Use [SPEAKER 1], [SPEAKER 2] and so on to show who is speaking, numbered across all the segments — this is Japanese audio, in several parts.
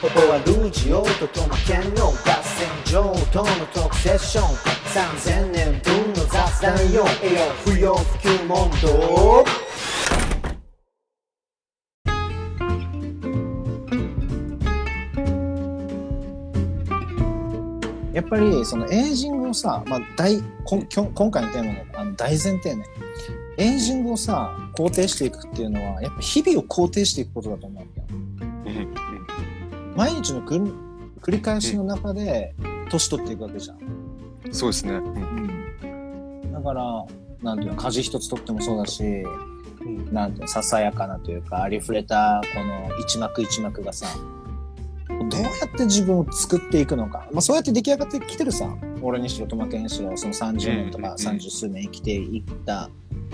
[SPEAKER 1] ここはルージオートとの兼用合戦場とのトークセッション。3000年分の雑談よ。栄養不要不急問答。
[SPEAKER 2] やっぱりそのエイジングをさ、まあ、大こんきょ今回のテーマのあの大前提ね。エイジングをさ肯定していくっていうのはやっぱ日々を肯定していくことだと思うわけよ。
[SPEAKER 3] うん
[SPEAKER 2] 毎日の繰り返しの中で年取っていくわけじゃん、
[SPEAKER 3] うんそうですね。うん。
[SPEAKER 2] だからなんていうの家事一つとってもそうだし
[SPEAKER 3] うん。
[SPEAKER 2] なんていうのささやかなというかありふれたこの一幕一幕がさどうやって自分を作っていくのか、まあ、そうやって出来上がってきてるさ俺にしろトマケンにしろその30年とか
[SPEAKER 3] うん。
[SPEAKER 2] 三十数年生きていった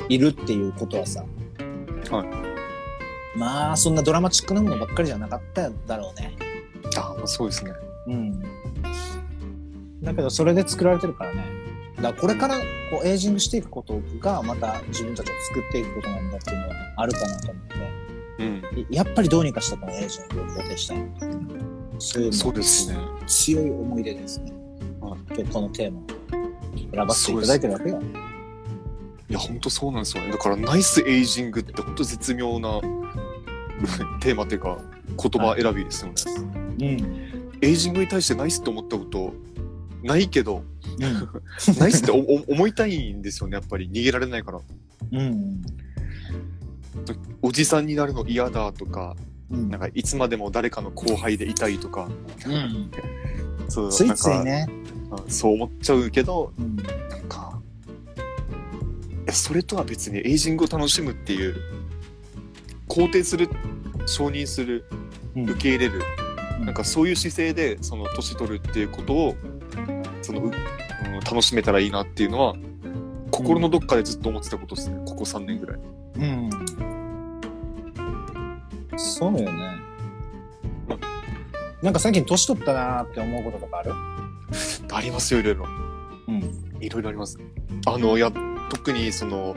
[SPEAKER 2] いるっていうことはさ、
[SPEAKER 3] はい。
[SPEAKER 2] まあそんなドラマチックなものばっかりじゃなかっただろうね
[SPEAKER 3] あまあそうですね。
[SPEAKER 2] うん。だけどそれで作られてるからね。だからこれからこうエイジングしていくことがまた自分たちを作っていくことなんだっていうのはあるかなと思って。
[SPEAKER 3] うん。
[SPEAKER 2] いやっぱりどうにかしてこのエージェントを肯定したい。そういう
[SPEAKER 3] そうですね。
[SPEAKER 2] 強い思い出ですね、
[SPEAKER 3] はい。
[SPEAKER 2] 今日このテーマ。を選ばせていただいてるわけよ。
[SPEAKER 3] いや、本当そうなんですよね。だから、ナイスエイジングって本当絶妙な テーマっていうか、言葉選びですよね。
[SPEAKER 2] うん。
[SPEAKER 3] エイジングに対してナイスって思ったことないけど、
[SPEAKER 2] うん。
[SPEAKER 3] ナイスって思いたいんですよね、やっぱり逃げられないから。
[SPEAKER 2] うん。
[SPEAKER 3] おじさんになるの嫌だとか、
[SPEAKER 2] うん。
[SPEAKER 3] なんかいつまでも誰かの後輩でいたいとか、
[SPEAKER 2] うん。
[SPEAKER 3] そう
[SPEAKER 2] ついついね、
[SPEAKER 3] うんそう思っちゃうけど、
[SPEAKER 2] うん。
[SPEAKER 3] なんか、えそれとは別にエイジングを楽しむっていう、肯定する、承認する、
[SPEAKER 2] うん。
[SPEAKER 3] 受け入れる、
[SPEAKER 2] うん
[SPEAKER 3] なんかそういう姿勢で、その年取るっていうことを、その、ううん楽しめたらいいなっていうのは、心のどっかでずっと思ってたことですね、ここ3年ぐらい。
[SPEAKER 2] うん。そうよね。なんか最近年取ったなーって思うこととかある？
[SPEAKER 3] ありますよ、いろいろ。
[SPEAKER 2] うん。
[SPEAKER 3] いろいろあります。あの、いや、特にその、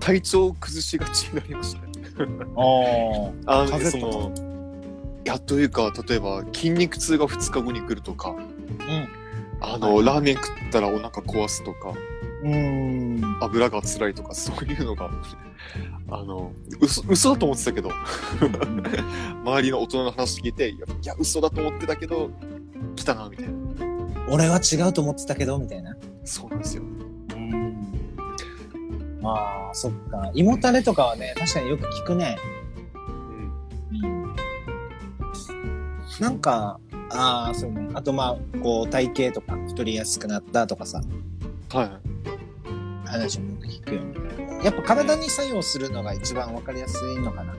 [SPEAKER 3] 体調を崩しがちになりましたね。
[SPEAKER 2] あ
[SPEAKER 3] あの、
[SPEAKER 2] 風邪と
[SPEAKER 3] その、いや、というか、例えば、筋肉痛が2日後に来るとか、あの、ラーメン食ったらお腹壊すとか、
[SPEAKER 2] うん。
[SPEAKER 3] 油が辛いとか、そういうのが、あの、嘘、嘘だと思ってたけど、周りの大人の話聞いて、いや、いや嘘だと思ってたけど、来たな、みたいな。
[SPEAKER 2] 俺は違うと思ってたけどみたいな。
[SPEAKER 3] そうなんですよ。
[SPEAKER 2] うん。まあそっか。胃もたれとかはね確かによく聞くねなんかああそうね。あとまあこう体型とか太りやすくなったとかさ。
[SPEAKER 3] はい。
[SPEAKER 2] 話もよく聞くよねやっぱ体に作用するのが一番わかりやすいのかな。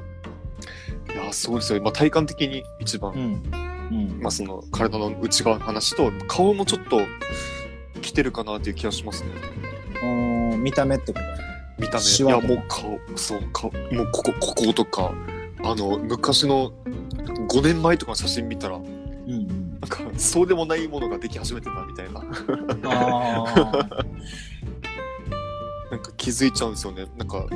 [SPEAKER 2] い
[SPEAKER 3] や、そうですよ。まあ、体感的に一番、
[SPEAKER 2] ん。うん。
[SPEAKER 3] まあ、その、体の内側の話と、顔もちょっと、来てるかなっていう気がしますね。
[SPEAKER 2] おー見た目ってこと？
[SPEAKER 3] 見た目。いや、もう顔、そう、顔、もうここ、こことか、あの、昔の5年前とかの写真見たら、
[SPEAKER 2] うんうん。
[SPEAKER 3] なんか、そうでもないものができ始めてたみたいな、なんか気づいちゃうんですよね。なんか、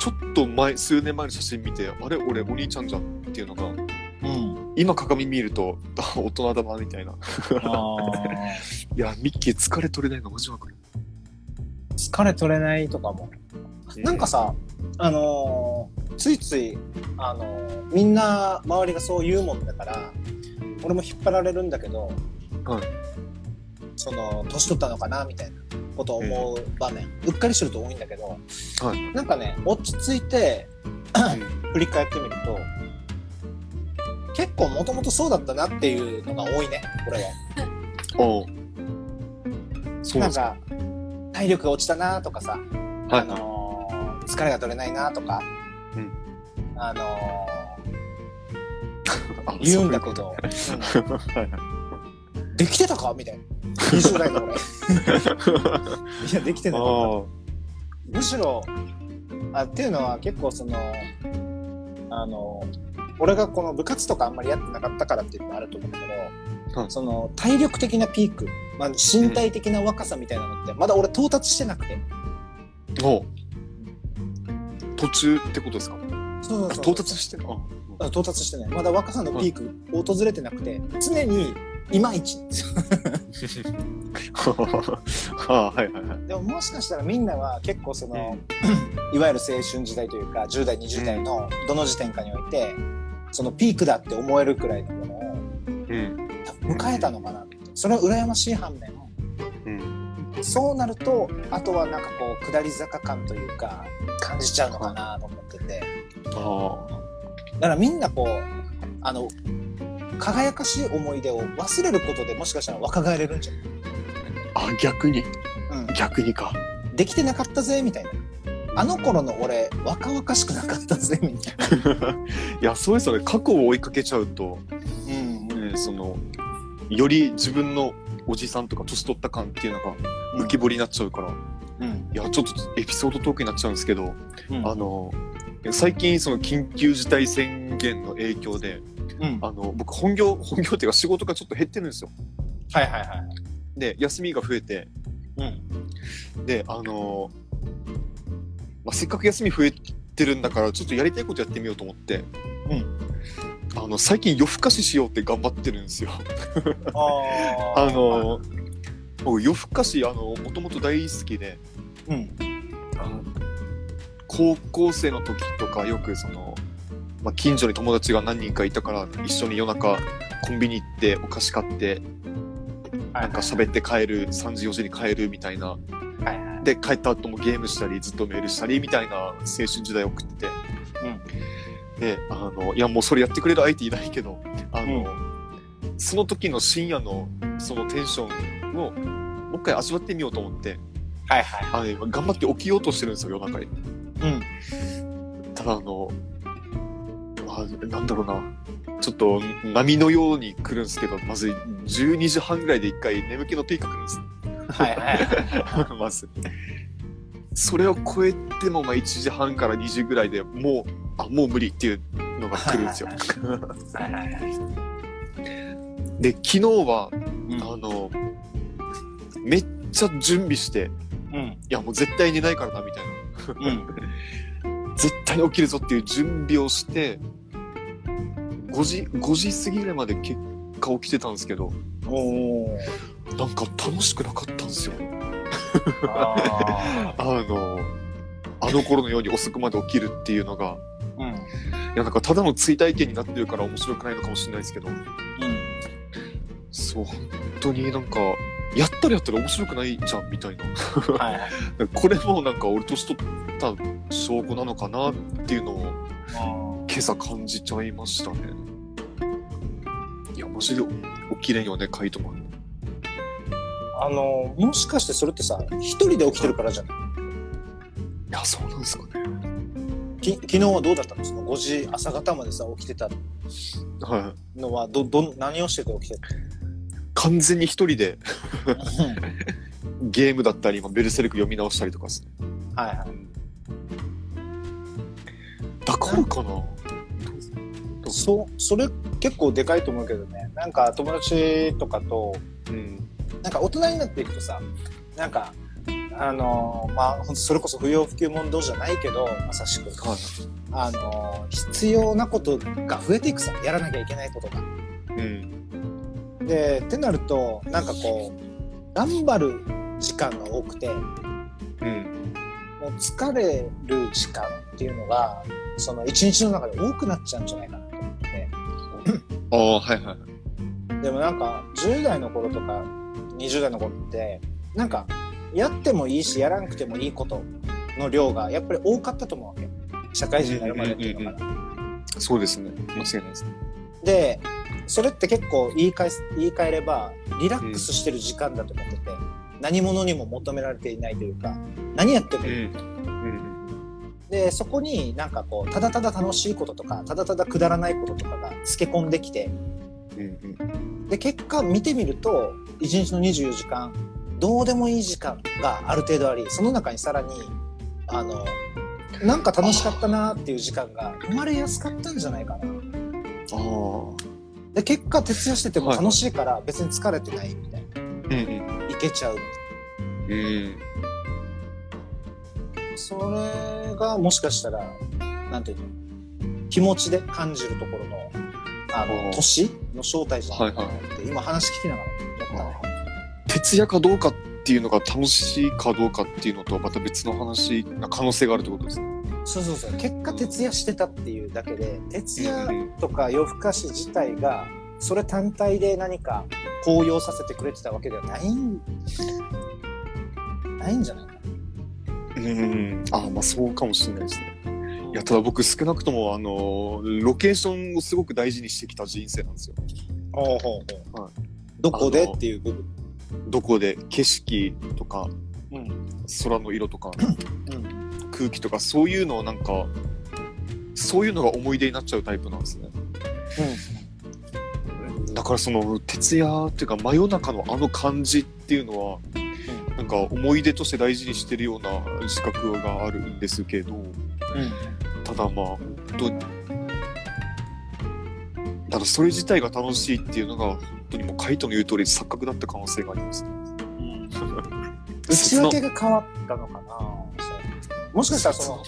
[SPEAKER 3] ちょっと前、数年前の写真見て、あれ、俺、お兄ちゃんじゃんっていうのが、
[SPEAKER 2] うん。
[SPEAKER 3] 今鏡見ると、あ、大人だな、みたいな。
[SPEAKER 2] あ
[SPEAKER 3] いや、ミッキー疲れ取れないのマジわかる。
[SPEAKER 2] ー疲れ取れないとかも。なんかさ、あのーついつい、あのーみんな周りがそう言うもんだから、俺も引っ張られるんだけど、
[SPEAKER 3] はい
[SPEAKER 2] その、年取ったのかなみたいなことを思う場面、うっかりしてると多いんだけど、
[SPEAKER 3] はい。
[SPEAKER 2] なんかね、落ち着いて振り返ってみると、結構もともとそうだったなっていうのが多いね、これは。
[SPEAKER 3] おうそうな
[SPEAKER 2] なん
[SPEAKER 3] か。
[SPEAKER 2] か、体力が落ちたなとかさ、
[SPEAKER 3] はい
[SPEAKER 2] あのー疲れが取れないなとか、
[SPEAKER 3] うん
[SPEAKER 2] あの
[SPEAKER 3] あ
[SPEAKER 2] ー言うんだけど、
[SPEAKER 3] そう
[SPEAKER 2] うんできてたか？みたいな。20代の俺。いや、できてなかった。
[SPEAKER 3] あ
[SPEAKER 2] むしろ、あっていうのは結構その、あの、俺がこの部活とかあんまりやってなかったからっていうのもあると思うんだけど、
[SPEAKER 3] はい
[SPEAKER 2] その体力的なピーク、まあ、身体的な若さみたいなのって、まだ俺到達してなくて。
[SPEAKER 3] う途中ってことですか？
[SPEAKER 2] そうそう
[SPEAKER 3] 到達してる。あ
[SPEAKER 2] あ到達してない。まだ若さのピーク訪れてなくて常にいまいち。なんですよ
[SPEAKER 3] ああはいはいはい。
[SPEAKER 2] でももしかしたらみんなは結構その、いわゆる青春時代というか10代20代のどの時点かにおいてそのピークだって思えるくらいのものを
[SPEAKER 3] うん。
[SPEAKER 2] 迎えたのかなって。それは羨ましい反面
[SPEAKER 3] うん。
[SPEAKER 2] そうなるとあとはなんかこう下り坂感というか感じちゃうのかなと思ってて。
[SPEAKER 3] あ
[SPEAKER 2] だからみんなこうあの輝かしい思い出を忘れることでもしかしたら若返れるんじゃない、
[SPEAKER 3] あ。あ、逆に。
[SPEAKER 2] うん、
[SPEAKER 3] 逆にか。
[SPEAKER 2] できてなかったぜみたいな。あの頃の俺若々しくなかったぜみたいな、
[SPEAKER 3] いや、そうですよね。過去を追いかけちゃうと、
[SPEAKER 2] うん。
[SPEAKER 3] ね、その、より自分のおじさんとか年取った感っていうのが浮き彫りになっちゃうから、
[SPEAKER 2] うん。
[SPEAKER 3] いや、ちょっとエピソードトークになっちゃうんですけど、
[SPEAKER 2] うん。
[SPEAKER 3] あの、最近その緊急事態宣言の影響で、
[SPEAKER 2] うん。
[SPEAKER 3] あの、僕本業、本業っていうか仕事がちょっと減ってるんですよ。
[SPEAKER 2] はいはいはい。
[SPEAKER 3] で、休みが増えて、
[SPEAKER 2] うん。
[SPEAKER 3] で、あの、まあ、せっかく休み増えてるんだから、ちょっとやりたいことやってみようと思って、
[SPEAKER 2] うん
[SPEAKER 3] あの、最近夜更かししようって頑張ってるんですよ。
[SPEAKER 2] あ
[SPEAKER 3] あの、僕夜更かし、あの、もともと大好きで、
[SPEAKER 2] うん。
[SPEAKER 3] あの高校生の時とかよくその、まあ、近所に友達が何人かいたから一緒に夜中コンビニ行ってお菓子買ってなんか喋って帰る3時4時に帰るみたいな。
[SPEAKER 2] はいはい。
[SPEAKER 3] で帰った後もゲームしたりずっとメールしたりみたいな青春時代を送ってて、であのいやもうそれやってくれる相手いないけどあの、その時の深夜のそのテンションをもう一回味わってみようと思って
[SPEAKER 2] はいはい
[SPEAKER 3] あの今頑張って起きようとしてるんですよ夜中に。
[SPEAKER 2] うん
[SPEAKER 3] ただあの、あなんだろうな、ちょっと波のように来るんですけど、まず12時半ぐらいで一回眠気のピーク来るんです。
[SPEAKER 2] はいはい
[SPEAKER 3] まず。それを超えても、まあ1時半から2時ぐらいでもう、あ、もう無理っていうのが来るんですよ。で、昨日は、
[SPEAKER 2] うん
[SPEAKER 3] あの、めっちゃ準備して、
[SPEAKER 2] うん
[SPEAKER 3] いやもう絶対寝ないからな、みたいな。
[SPEAKER 2] うん
[SPEAKER 3] 絶対に起きるぞっていう準備をして、5時、5時過ぎぐらいまで結果起きてたんですけど、
[SPEAKER 2] おお
[SPEAKER 3] なんか楽しくなかったんですよ。
[SPEAKER 2] あ
[SPEAKER 3] あの、あの頃のように遅くまで起きるっていうのが、やなんかただの追体験になってるから面白くないのかもしれないですけど、そう、本当になんか、やったらやったら面白くないじゃんみたいな。
[SPEAKER 2] はい
[SPEAKER 3] これもなんか俺年取った証拠なのかなっていうのを今朝感じちゃいましたね。いや、マジで起きれんよね、カイトマン。
[SPEAKER 2] あのもしかしてそれってさ一人で起きてるからじゃない
[SPEAKER 3] いや、そうなんですかね。
[SPEAKER 2] き昨日はどうだったのその5時朝方までさ起きてた
[SPEAKER 3] はい。
[SPEAKER 2] のはどど何をしてて起きてた？
[SPEAKER 3] 完全に一人で
[SPEAKER 2] の
[SPEAKER 3] ゲームだったり、今ベルセルク読み直したりとかですね。
[SPEAKER 2] はいはい
[SPEAKER 3] だからかな？
[SPEAKER 2] そうそれ結構でかいと思うけどねなんか友達とかと
[SPEAKER 3] うん。
[SPEAKER 2] なんか大人になっていくとさなんかあのーまあそれこそ不要不急問答じゃないけどまさしく
[SPEAKER 3] はい。
[SPEAKER 2] あのー必要なことが増えていくさやらなきゃいけないことが。
[SPEAKER 3] うん。
[SPEAKER 2] でってなるとなんかこう頑張る時間が多くても
[SPEAKER 3] うん。
[SPEAKER 2] う疲れる時間っていうのがその一日の中で多くなっちゃうんじゃないかなと思って
[SPEAKER 3] ああ、はいはい。
[SPEAKER 2] でもなんか10代の頃とか20代の頃ってなんかやってもいいしやらなくてもいいことの量がやっぱり多かったと思うわけ社会人になるまでっていうのかな。
[SPEAKER 3] そうですね。間違いないですね。
[SPEAKER 2] でそれって結構言い換えす言い換えればリラックスしてる時間だと思ってて、何者にも求められていないというか何やってもいい、
[SPEAKER 3] ん。うん。
[SPEAKER 2] でそこになんかこうただただ楽しいこととかただただくだらないこととかがつけ込んできて
[SPEAKER 3] うん。
[SPEAKER 2] で結果見てみると1日の24時間どうでもいい時間がある程度ありその中にさらにあのなんか楽しかったなっていう時間が生まれやすかったんじゃないかな。で結果徹夜してても
[SPEAKER 3] はい
[SPEAKER 2] 楽しいから別に疲れてないみたいな、
[SPEAKER 3] うん。
[SPEAKER 2] いけちゃう
[SPEAKER 3] うん。
[SPEAKER 2] それがもしかしたらなんていうの気持ちで感じるところのあの年の正体じゃないかな
[SPEAKER 3] はい
[SPEAKER 2] って、今話聞きながら。
[SPEAKER 3] 徹夜かどうかっていうのが楽しいかどうかっていうのとはまた別の話な可能性があるってことですね。
[SPEAKER 2] そうそうそう結果徹夜してたっていうだけで徹夜
[SPEAKER 3] うん
[SPEAKER 2] とか夜更かし自体がそれ単体で何か高揚させてくれてたわけではないんないんじゃないか
[SPEAKER 3] うん。ああ、まあそうかもしれないですね。
[SPEAKER 2] な。
[SPEAKER 3] いや、ただ僕少なくとも、あの、ロケーションをすごく大事にしてきた人生なんですよ。
[SPEAKER 2] ほうほうほう
[SPEAKER 3] はい
[SPEAKER 2] どこでっていう部分。
[SPEAKER 3] どこで景色とか
[SPEAKER 2] うん。
[SPEAKER 3] 空の色とか
[SPEAKER 2] うん。
[SPEAKER 3] 空気とかそういうのをなんか、そういうのが思い出になっちゃうタイプなんですね。だからその徹夜っていうか真夜中のあの感じっていうのは、なんか思い出として大事にしてるような自覚があるんですけど、ただまあ本当にただそれ自体が楽しいっていうのが本当にもうカイトの言う通り錯覚だった可能性がありますね。
[SPEAKER 2] うん。内訳が変わったのかなもしかしたらその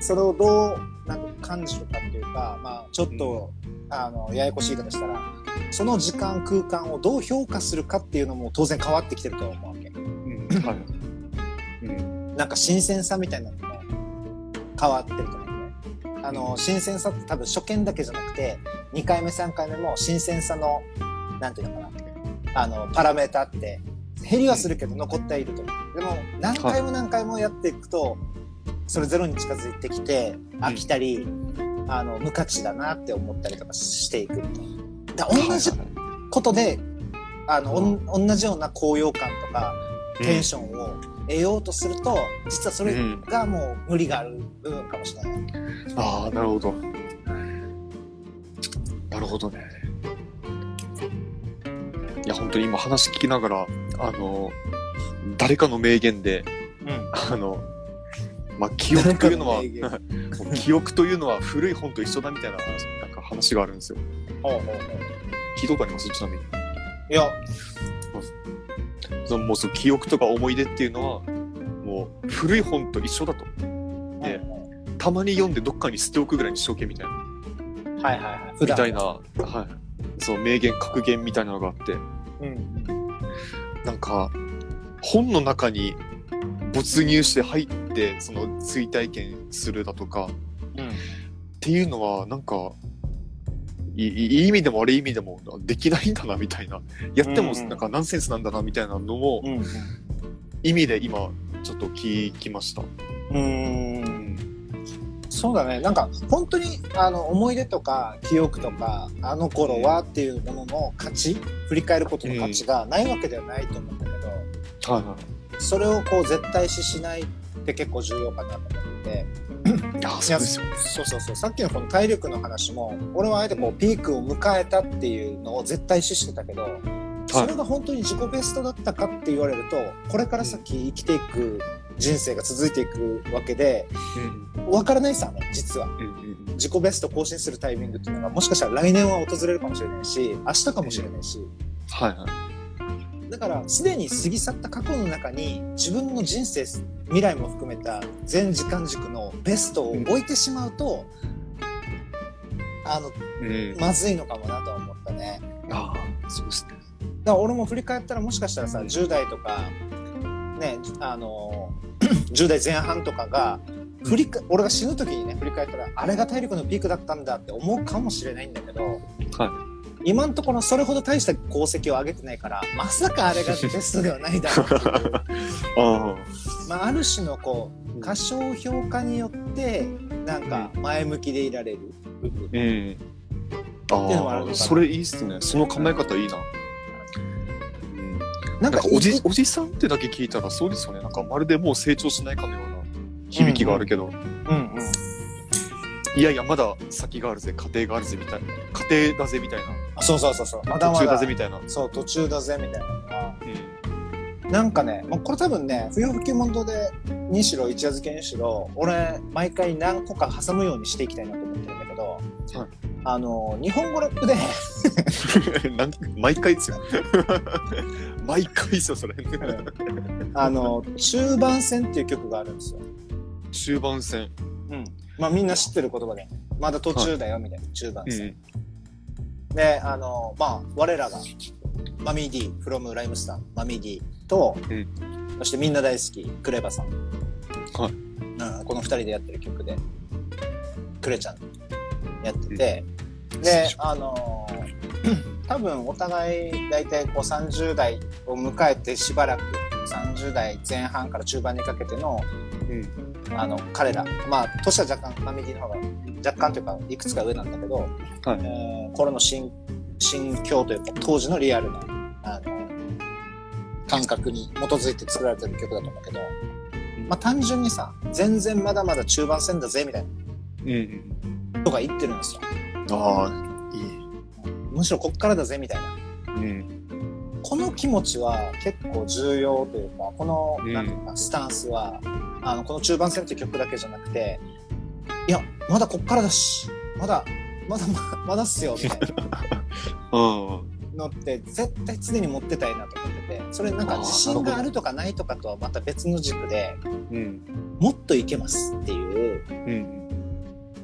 [SPEAKER 2] それをどうなんか感じるかっていうか、まあ、ちょっと、あのややこしい言い方したらその時間空間をどう評価するかっていうのも当然変わってきてるとは思うわけ。
[SPEAKER 3] うん。はい。うん。
[SPEAKER 2] なんか新鮮さみたいなのも変わってると思うね。あの新鮮さって多分初見だけじゃなくて2回目3回目も新鮮さのなんていうのかなあのパラメータって減りはするけど残ってはいると思うでも何回も何回もやっていくとそれゼロに近づいてきて飽きたり、あの無価値だなって思ったりとかしていくみたいな。だ同じことであの、おん、同じような高揚感とかテンションを得ようとすると、実はそれがもう無理がある部分かもしれない。
[SPEAKER 3] ああなるほど。なるほどね。いや本当に今話聞きながらあの誰かの名言で
[SPEAKER 2] うん。
[SPEAKER 3] あのまあ記憶というのは 記憶というのは 古い本と一緒だみたいななんか話があるんですよ。
[SPEAKER 2] ほうほうほう
[SPEAKER 3] 聞いたことあります？ちなみに。
[SPEAKER 2] いや、
[SPEAKER 3] そのもうその記憶とか思い出っていうのはもう古い本と一緒だと。でたまに読んでどっかに捨ておくぐらいにしとけみたいな。
[SPEAKER 2] はいはいはい。
[SPEAKER 3] みたいな、はい。そう、名言、格言みたいなのがあって、
[SPEAKER 2] うん。
[SPEAKER 3] なんか、本の中に没入して入って、その追体験するだとか、
[SPEAKER 2] うん。
[SPEAKER 3] っていうのは、なんか、いい意味でも悪い意味でもできないんだなみたいなやってもなんかナンセンスなんだなみたいなのも
[SPEAKER 2] うん。
[SPEAKER 3] 意味で今ちょっと聞きました。
[SPEAKER 2] うん。そうだね。なんか、本当に、あの、思い出とか、記憶とか、あの頃はっていうものの価値、振り返ることの価値がないわけではないと思うんだけど、
[SPEAKER 3] はいは
[SPEAKER 2] それをこう、絶対視しないって結構重要かなと思ってて、
[SPEAKER 3] い。いや、そうですよ。
[SPEAKER 2] そうそうそう。さっきのこの体力の話も、俺はあえてこう、ピークを迎えたっていうのを絶対視してたけど、それが本当に自己ベストだったかって言われると、これから先生きていく人生が続いていくわけで、わからないさね、実は。
[SPEAKER 3] うんうんうん
[SPEAKER 2] 自己ベスト更新するタイミングっていうのが、もしかしたら来年は訪れるかもしれないし、明日かもしれないし、
[SPEAKER 3] はいはい。
[SPEAKER 2] だから、すでに過ぎ去った過去の中に、自分の人生、未来も含めた全時間軸のベストを置いてしまうと、あの、
[SPEAKER 3] うん、
[SPEAKER 2] まずいのかもなとは思ったね。
[SPEAKER 3] ああ、そうですね。
[SPEAKER 2] だから俺も振り返ったらもしかしたらさ10代とかねあの 10代前半とかが振りか俺が死ぬ時にね振り返ったらあれが体力のピークだったんだって思うかもしれないんだけど、今のところそれほど大した功績を上げてないからまさかあれがベストでは ないだろうっていう
[SPEAKER 3] あ
[SPEAKER 2] まあ、ある種のこう過小評価によってなんか前向きでいられる部分。
[SPEAKER 3] うん。
[SPEAKER 2] っていうのもあるのかな。
[SPEAKER 3] それいいっすね。その考え方いいな。うん、
[SPEAKER 2] な
[SPEAKER 3] なんかおじ
[SPEAKER 2] い
[SPEAKER 3] おじさんってだけ聞いたらそうですよね。なんかまるでもう成長しないかのような響きがあるけど、
[SPEAKER 2] うんうん。
[SPEAKER 3] いやいや、まだ先があるぜ、家庭があるぜみたいな。家庭だぜみたいな。
[SPEAKER 2] あそうそうそうそう。まだまだ。
[SPEAKER 3] 途中だぜみたいな。
[SPEAKER 2] そう途中だぜみたいな。
[SPEAKER 3] うん。
[SPEAKER 2] なんかね、まあ、これ多分ね不要不急問答でにしろ一夜漬けにしろ俺毎回何個か挟むようにしていきたいなと思ってるんだけど、
[SPEAKER 3] はい。
[SPEAKER 2] あの日本語ラップで
[SPEAKER 3] 毎回ですよ。毎回ですよ、それ。
[SPEAKER 2] あの中盤戦っていう曲があるんですよ。
[SPEAKER 3] 終盤戦。
[SPEAKER 2] うんまあみんな知ってる言葉でまだ途中だよ、みたいな、中盤戦。
[SPEAKER 3] うん。
[SPEAKER 2] で、あの、まあ、我らが、マミー D、from ライムスター、マミー D と、
[SPEAKER 3] うん
[SPEAKER 2] そしてみんな大好き、クレバさん。
[SPEAKER 3] はい
[SPEAKER 2] うん、この二人でやってる曲で、クレちゃんやってて、で、あのー 多分お互い大体こう30代を迎えてしばらく30代前半から中盤にかけての
[SPEAKER 3] うん。
[SPEAKER 2] あの彼らまあ年は若干マミディの方が若干というかいくつか上なんだけど、
[SPEAKER 3] はい
[SPEAKER 2] えー頃の心心境というか当時のリアルなあの感覚に基づいて作られてる曲だと思うけど、まあ単純にさ全然まだまだ中盤戦だぜみたい
[SPEAKER 3] うんうん。
[SPEAKER 2] なとか言ってるんですよ
[SPEAKER 3] あ。
[SPEAKER 2] むしろこっからだぜみたいな
[SPEAKER 3] うん。
[SPEAKER 2] この気持ちは結構重要というかこの
[SPEAKER 3] うん
[SPEAKER 2] なんていうかスタンスは、あのこの中盤戦っていう曲だけじゃなくていやまだこっからだしまだまだままだっすよみたいな
[SPEAKER 3] うん。
[SPEAKER 2] のって絶対常に持ってたいなと思っててそれなんか自信があるとかないとかとはまた別の軸で
[SPEAKER 3] うん。
[SPEAKER 2] もっといけますっていう
[SPEAKER 3] うん。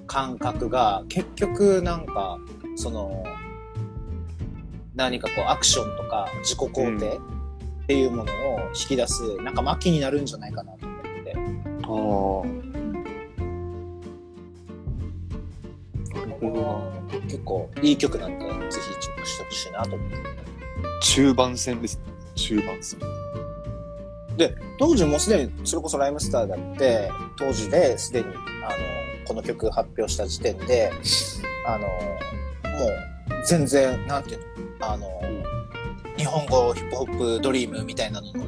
[SPEAKER 2] 感覚が結局なんかその何かこうアクションとか自己肯定っていうものを引き出すなんか巻になるんじゃないかなと思って
[SPEAKER 3] ああ。
[SPEAKER 2] 結構いい曲なんでぜひチェックしてほしいなと思って
[SPEAKER 3] 中盤戦です。中盤戦。
[SPEAKER 2] で当時もうすでにそれこそライムスターだって当時ですでにあのこの曲発表した時点であのもう全然なんていうのあの、日本語ヒップホップドリームみたいなのの、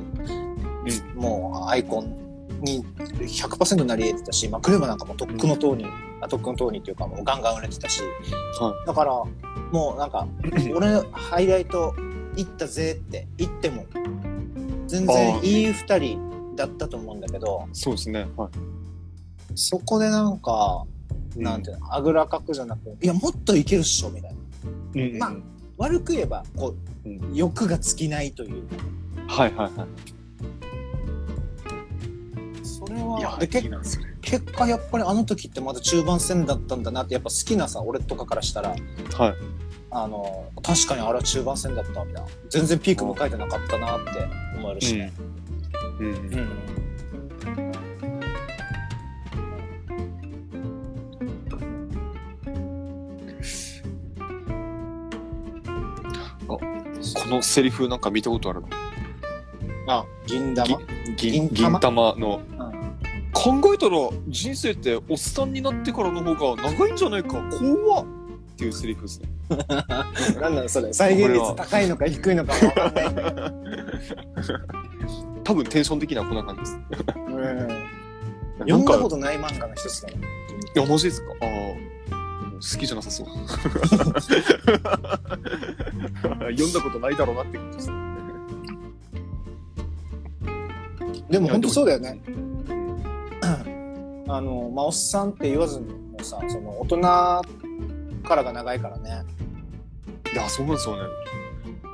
[SPEAKER 2] もうアイコンに100%なり得てたし、まあ、クレバなんかもとっくの塔に、あとっくの塔にっていうかもうガンガン売れてたし、
[SPEAKER 3] は
[SPEAKER 2] だからもうなんか 俺ハイライト行ったぜって言っても全然いい二人だったと思うんだけど
[SPEAKER 3] そうですね。はい。
[SPEAKER 2] そこでなんか、なんていうのあぐらかくじゃなくいやもっといけるっしょみたいな
[SPEAKER 3] うん。
[SPEAKER 2] まあ悪く言えばこう、
[SPEAKER 3] うん
[SPEAKER 2] 欲が尽きないというか
[SPEAKER 3] はいはいはい。
[SPEAKER 2] それはで。結果やっぱりあの時ってまだ中盤戦だったんだなってやっぱ好きなさ俺とかからしたら
[SPEAKER 3] はい。
[SPEAKER 2] あの確かにあれは中盤戦だったみたいな全然ピーク迎えてなかったなって思えるしね、
[SPEAKER 3] うん。
[SPEAKER 2] うん
[SPEAKER 3] のセリフなんか見たことあるの？
[SPEAKER 2] あ銀玉、
[SPEAKER 3] 銀
[SPEAKER 2] 銀玉？
[SPEAKER 3] 銀玉の。
[SPEAKER 2] うん。
[SPEAKER 3] 考えたら人生っておっさんになってからの方が長いんじゃないか？怖っ！っていうセリフですね。
[SPEAKER 2] なんだろうそれ？再現率高いのか低いのかもわかんない。んだけど
[SPEAKER 3] 多分テンション的にはこんな感じです。
[SPEAKER 2] うん。読んだことない漫画の一つだね
[SPEAKER 3] いやマジですか？ああ好きじゃなさそう。読んだことないだろうなって感じです
[SPEAKER 2] でも本当そうだよね。
[SPEAKER 3] うん
[SPEAKER 2] あのまあおっさんって言わずにもさその大人からが長いからね。
[SPEAKER 3] いやそうなんですよね。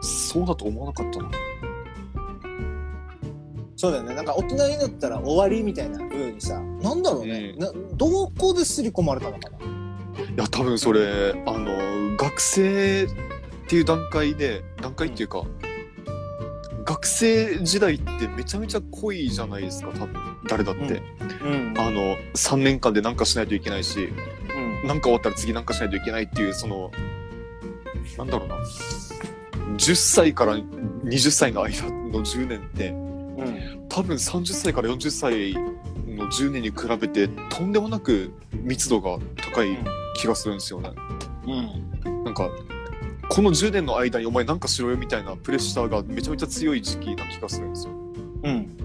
[SPEAKER 3] そうだと思わなかったな。
[SPEAKER 2] そうだよね。なんか大人になったら終わりみたいな風にさなんだろうね、
[SPEAKER 3] うん。
[SPEAKER 2] などこで刷り込まれたのかな。い
[SPEAKER 3] や多分それあの学生っていう段階で段階っていうか、学生時代ってめちゃめちゃ濃いじゃないですか多分誰だって、
[SPEAKER 2] うん。
[SPEAKER 3] あの3年間で何かしないといけないし
[SPEAKER 2] うん。
[SPEAKER 3] 何か終わったら次何かしないといけないっていうそのなんだろうな。10歳から20歳の間の10年って
[SPEAKER 2] うん。
[SPEAKER 3] 多分30歳から40歳の10年に比べてとんでもなく密度が高い気がするんですよね。
[SPEAKER 2] うん。
[SPEAKER 3] なんかこの10年の間にお前なんかしろよみたいなプレッシャーがめちゃめちゃ強い時期な気がするんですよ。
[SPEAKER 2] うん。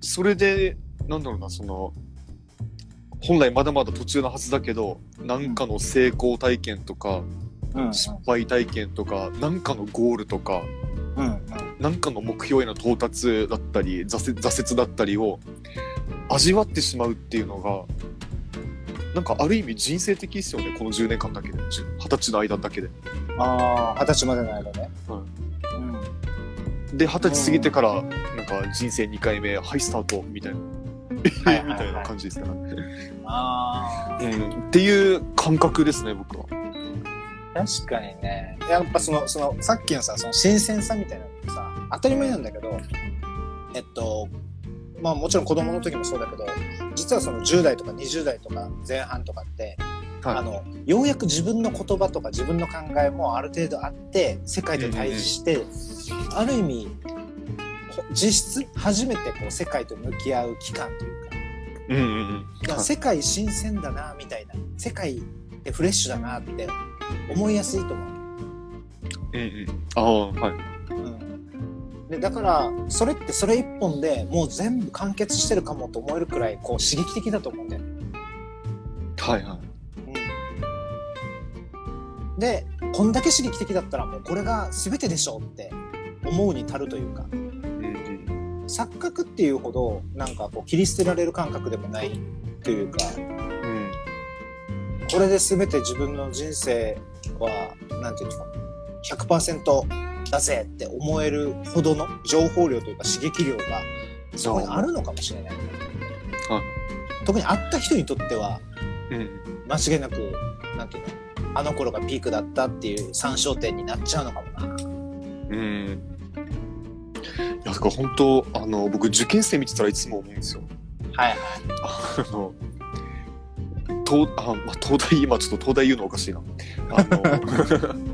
[SPEAKER 3] それでなんだろうなその本来まだまだ途中のはずだけど何かの成功体験とか
[SPEAKER 2] うん。
[SPEAKER 3] 失敗体験とか何かのゴールとか
[SPEAKER 2] うん。
[SPEAKER 3] 何かの目標への到達だったり挫折だったりを味わってしまうっていうのがなんかある意味人生的ですよねこの10年間だけで。二十歳の間だけで。
[SPEAKER 2] ああ二十歳までの間ね。
[SPEAKER 3] は
[SPEAKER 2] うん
[SPEAKER 3] で二十歳過ぎてからなんか人生2回目はいスタートみたいな。みたいな感じですから、
[SPEAKER 2] あ
[SPEAKER 3] うん、っていう感覚ですね僕は。
[SPEAKER 2] 確かにね。やっぱその、その、さっきのさ、その新鮮さみたいなのってさ、当たり前なんだけど、えっと、まあもちろん子供の時もそうだけど、実はその10代とか20代とか前半とかって、
[SPEAKER 3] はい。
[SPEAKER 2] あの、ようやく自分の言葉とか自分の考えもある程度あって、世界と対峙して、ある意味、ほ実質初めてこう世界と向き合う期間というか、
[SPEAKER 3] うんうんうん。
[SPEAKER 2] 世界新鮮だなみたいな世界ってフレッシュだなって思いやすいと思う。
[SPEAKER 3] うんうん。ああはい。
[SPEAKER 2] うん、でだからそれってそれ一本でもう全部完結してるかもと思えるくらいこう刺激的だと思うんだよね。
[SPEAKER 3] はいはい。
[SPEAKER 2] うん、でこんだけ刺激的だったらもうこれが全てでしょうって思うに足るというか。
[SPEAKER 3] うんうん
[SPEAKER 2] 錯覚っていうほどなんかこう切り捨てられる感覚でもないというか。
[SPEAKER 3] うん。
[SPEAKER 2] これで全て自分の人生はなんていうの100%だぜって思えるほどの情報量というか刺激量がそこにあるのかもしれない、
[SPEAKER 3] はい
[SPEAKER 2] 特に会った人にとっては
[SPEAKER 3] うん
[SPEAKER 2] 間違いなくなんていうのあの頃がピークだったっていう参照点になっちゃうのかもな。
[SPEAKER 3] うんいやだから本当あの僕受験生見てたらいつも思うんですよ。
[SPEAKER 2] はいはい。
[SPEAKER 3] あの東あ、まあ、東大今ちょっと東大言うのおかしいな。あの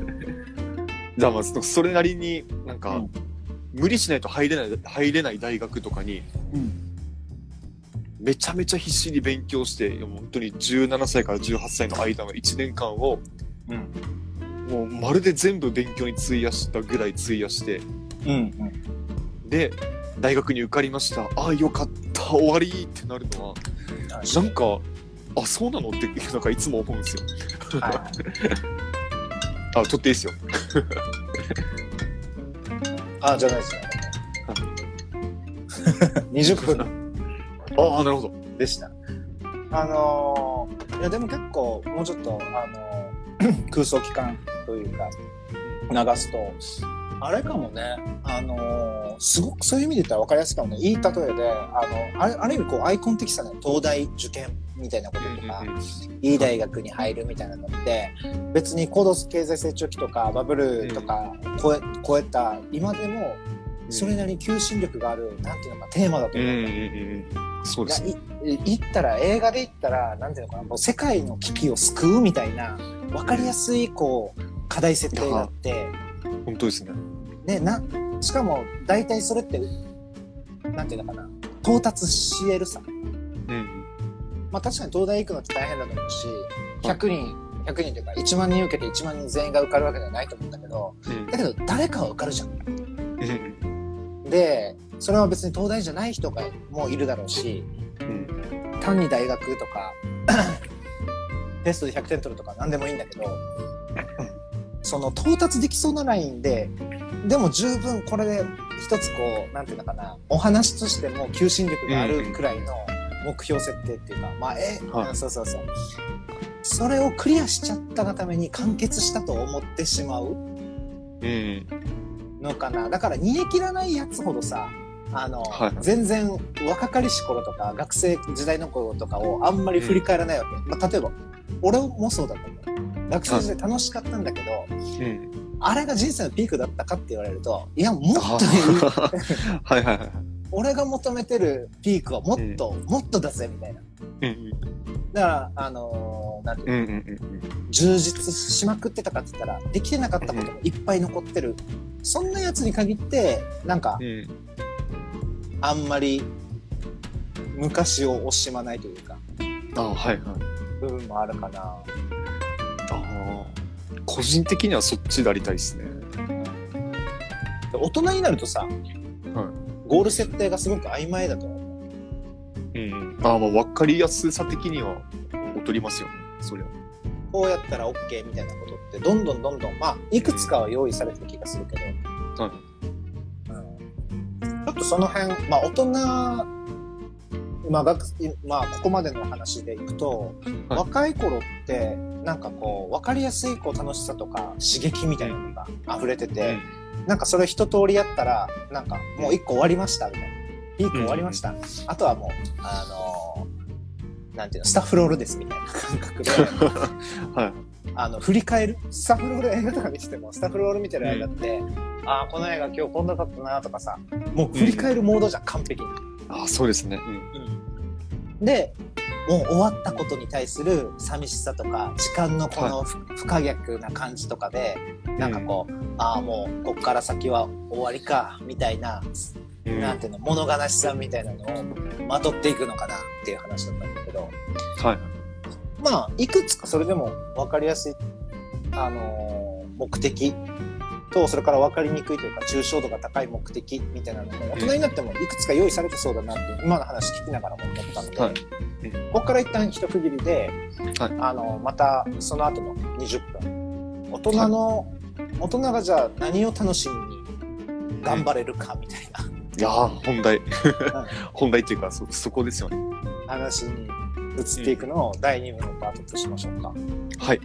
[SPEAKER 3] じゃあまあそそれなりになんか、
[SPEAKER 2] うん。
[SPEAKER 3] 無理しないと入れない入れない大学とかに
[SPEAKER 2] うん。
[SPEAKER 3] めちゃめちゃ必死に勉強して本当に17歳から18歳の間の1年間を
[SPEAKER 2] うん。
[SPEAKER 3] もうまるで全部勉強に費やしたぐらい費やして
[SPEAKER 2] うん
[SPEAKER 3] で大学に受かりました。ああよかった。終わりってなるのはなんかあそうなのってなんかいつも思うんですよ。
[SPEAKER 2] はい。
[SPEAKER 3] あ取っていいですよ。
[SPEAKER 2] あじゃないですね。20分
[SPEAKER 3] ああなるほど。
[SPEAKER 2] でした。あのーいやでも結構もうちょっとあのー 空想期間というか流すとあれかもねあのーすごくそういう意味で言ったら分かりやすいかもねいい例えであのあれある意味こうアイコン的さね東大受験みたいなこととか、いい大学に入るみたいなのって別に高度経済成長期とかバブルとか超え,、超えた今でもそれなりに求心力があるなんていうのかテーマだと
[SPEAKER 3] うん
[SPEAKER 2] 思う。
[SPEAKER 3] うんうんそうですね。
[SPEAKER 2] いやい言ったら映画で言ったらなんていうのかなもう世界の危機を救うみたいな分かりやすいこう課題設定があって、
[SPEAKER 3] 本当ですね。
[SPEAKER 2] ね、なしかも大体それってなんていうのかな到達し得るさ
[SPEAKER 3] うん
[SPEAKER 2] まあ確かに東大行くのって大変だと思うし100人100人というか1万人受けて1万人全員が受かるわけではないと思うんだけど
[SPEAKER 3] うん。
[SPEAKER 2] だけど誰かは受かるじゃん。
[SPEAKER 3] うん。
[SPEAKER 2] でそれは別に東大じゃない人がもういるだろうし
[SPEAKER 3] うん。
[SPEAKER 2] 単に大学とか テストで100点取るとか何でもいいんだけどその到達できそうなラインででも十分これで一つこうなんていうのかなお話としても求心力があるくらいの目標設定っていうか、まあえ、
[SPEAKER 3] はい。
[SPEAKER 2] うんそうそうそう。それをクリアしちゃったがために完結したと思ってしまう
[SPEAKER 3] うん
[SPEAKER 2] のかな。だから煮え切らないやつほどさあの、
[SPEAKER 3] はい。
[SPEAKER 2] 全然若かりし頃とか学生時代の頃とかをあんまり振り返らないわけ、まあ、例えば俺もそうだと思う。学生時代楽しかったんだけど、
[SPEAKER 3] うん。
[SPEAKER 2] あれが人生のピークだったかって言われるといやもっとい い
[SPEAKER 3] はいはいはい。
[SPEAKER 2] 俺が求めてるピークはもっと、もっとだぜみたいな。
[SPEAKER 3] うん
[SPEAKER 2] だからあのーなんていうの？充実しまくってたかって言ったらできてなかったこともいっぱい残ってる、そんなやつに限ってなんかあんまり昔を惜しまないというか
[SPEAKER 3] あはいはい。
[SPEAKER 2] 部分もあるかな。
[SPEAKER 3] ああ個人的にはそっちでありたいですね。
[SPEAKER 2] で大人になるとさ、ゴール設定がすごく曖昧だと思う。
[SPEAKER 3] うん。ああまあ分かりやすさ的には劣りますよね。そりゃ。
[SPEAKER 2] こうやったら OK みたいなことってどんどんどんどんまあいくつかは用意されてる気がするけど、
[SPEAKER 3] はい
[SPEAKER 2] うん、ちょっとその辺まあ大人まあ学まあここまでの話でいくと、
[SPEAKER 3] はい
[SPEAKER 2] 若い頃ってなんかこう分かりやすいこう楽しさとか刺激みたいなのが溢れてて、なんかそれ一通りやったらなんかもう一個終わりましたみたいなピーク終わりました。あとはもう、あのーなんていうの、スタッフロールですみたいな感覚で、
[SPEAKER 3] はい。
[SPEAKER 2] あの、振り返る？スタッフロール映画とか見てても、スタッフロール見てる間って、ああ、この映画今日こんなだったなとかさ、もう振り返るモードじゃん、完璧に。
[SPEAKER 3] あ、そうですね。うん。
[SPEAKER 2] で、もう終わったことに対する寂しさとか、時間のこの不不可逆な感じとかで、なんかこう、ああ、もうこっから先は終わりか、みたいな、
[SPEAKER 3] うん。
[SPEAKER 2] なんていうの、物悲しさみたいなのをまとっていくのかなっていう話だったんだけど、
[SPEAKER 3] はい。
[SPEAKER 2] まあ、いくつかそれでも分かりやすい、あのー目的と、それから分かりにくいというか、抽象度が高い目的みたいなのも、大人になってもいくつか用意されてそうだなって、今の話聞きながらも思ったので、
[SPEAKER 3] はい
[SPEAKER 2] ここから一旦一区切りで、
[SPEAKER 3] はい
[SPEAKER 2] あの、またその後の20分、大人の、大人がじゃあ何を楽しみに頑張れるかみたい
[SPEAKER 3] いやー本題。本題っていうか、そ、そこですよね。
[SPEAKER 2] な話に移っていくのを第2部のパートとしましょうか。
[SPEAKER 3] はい。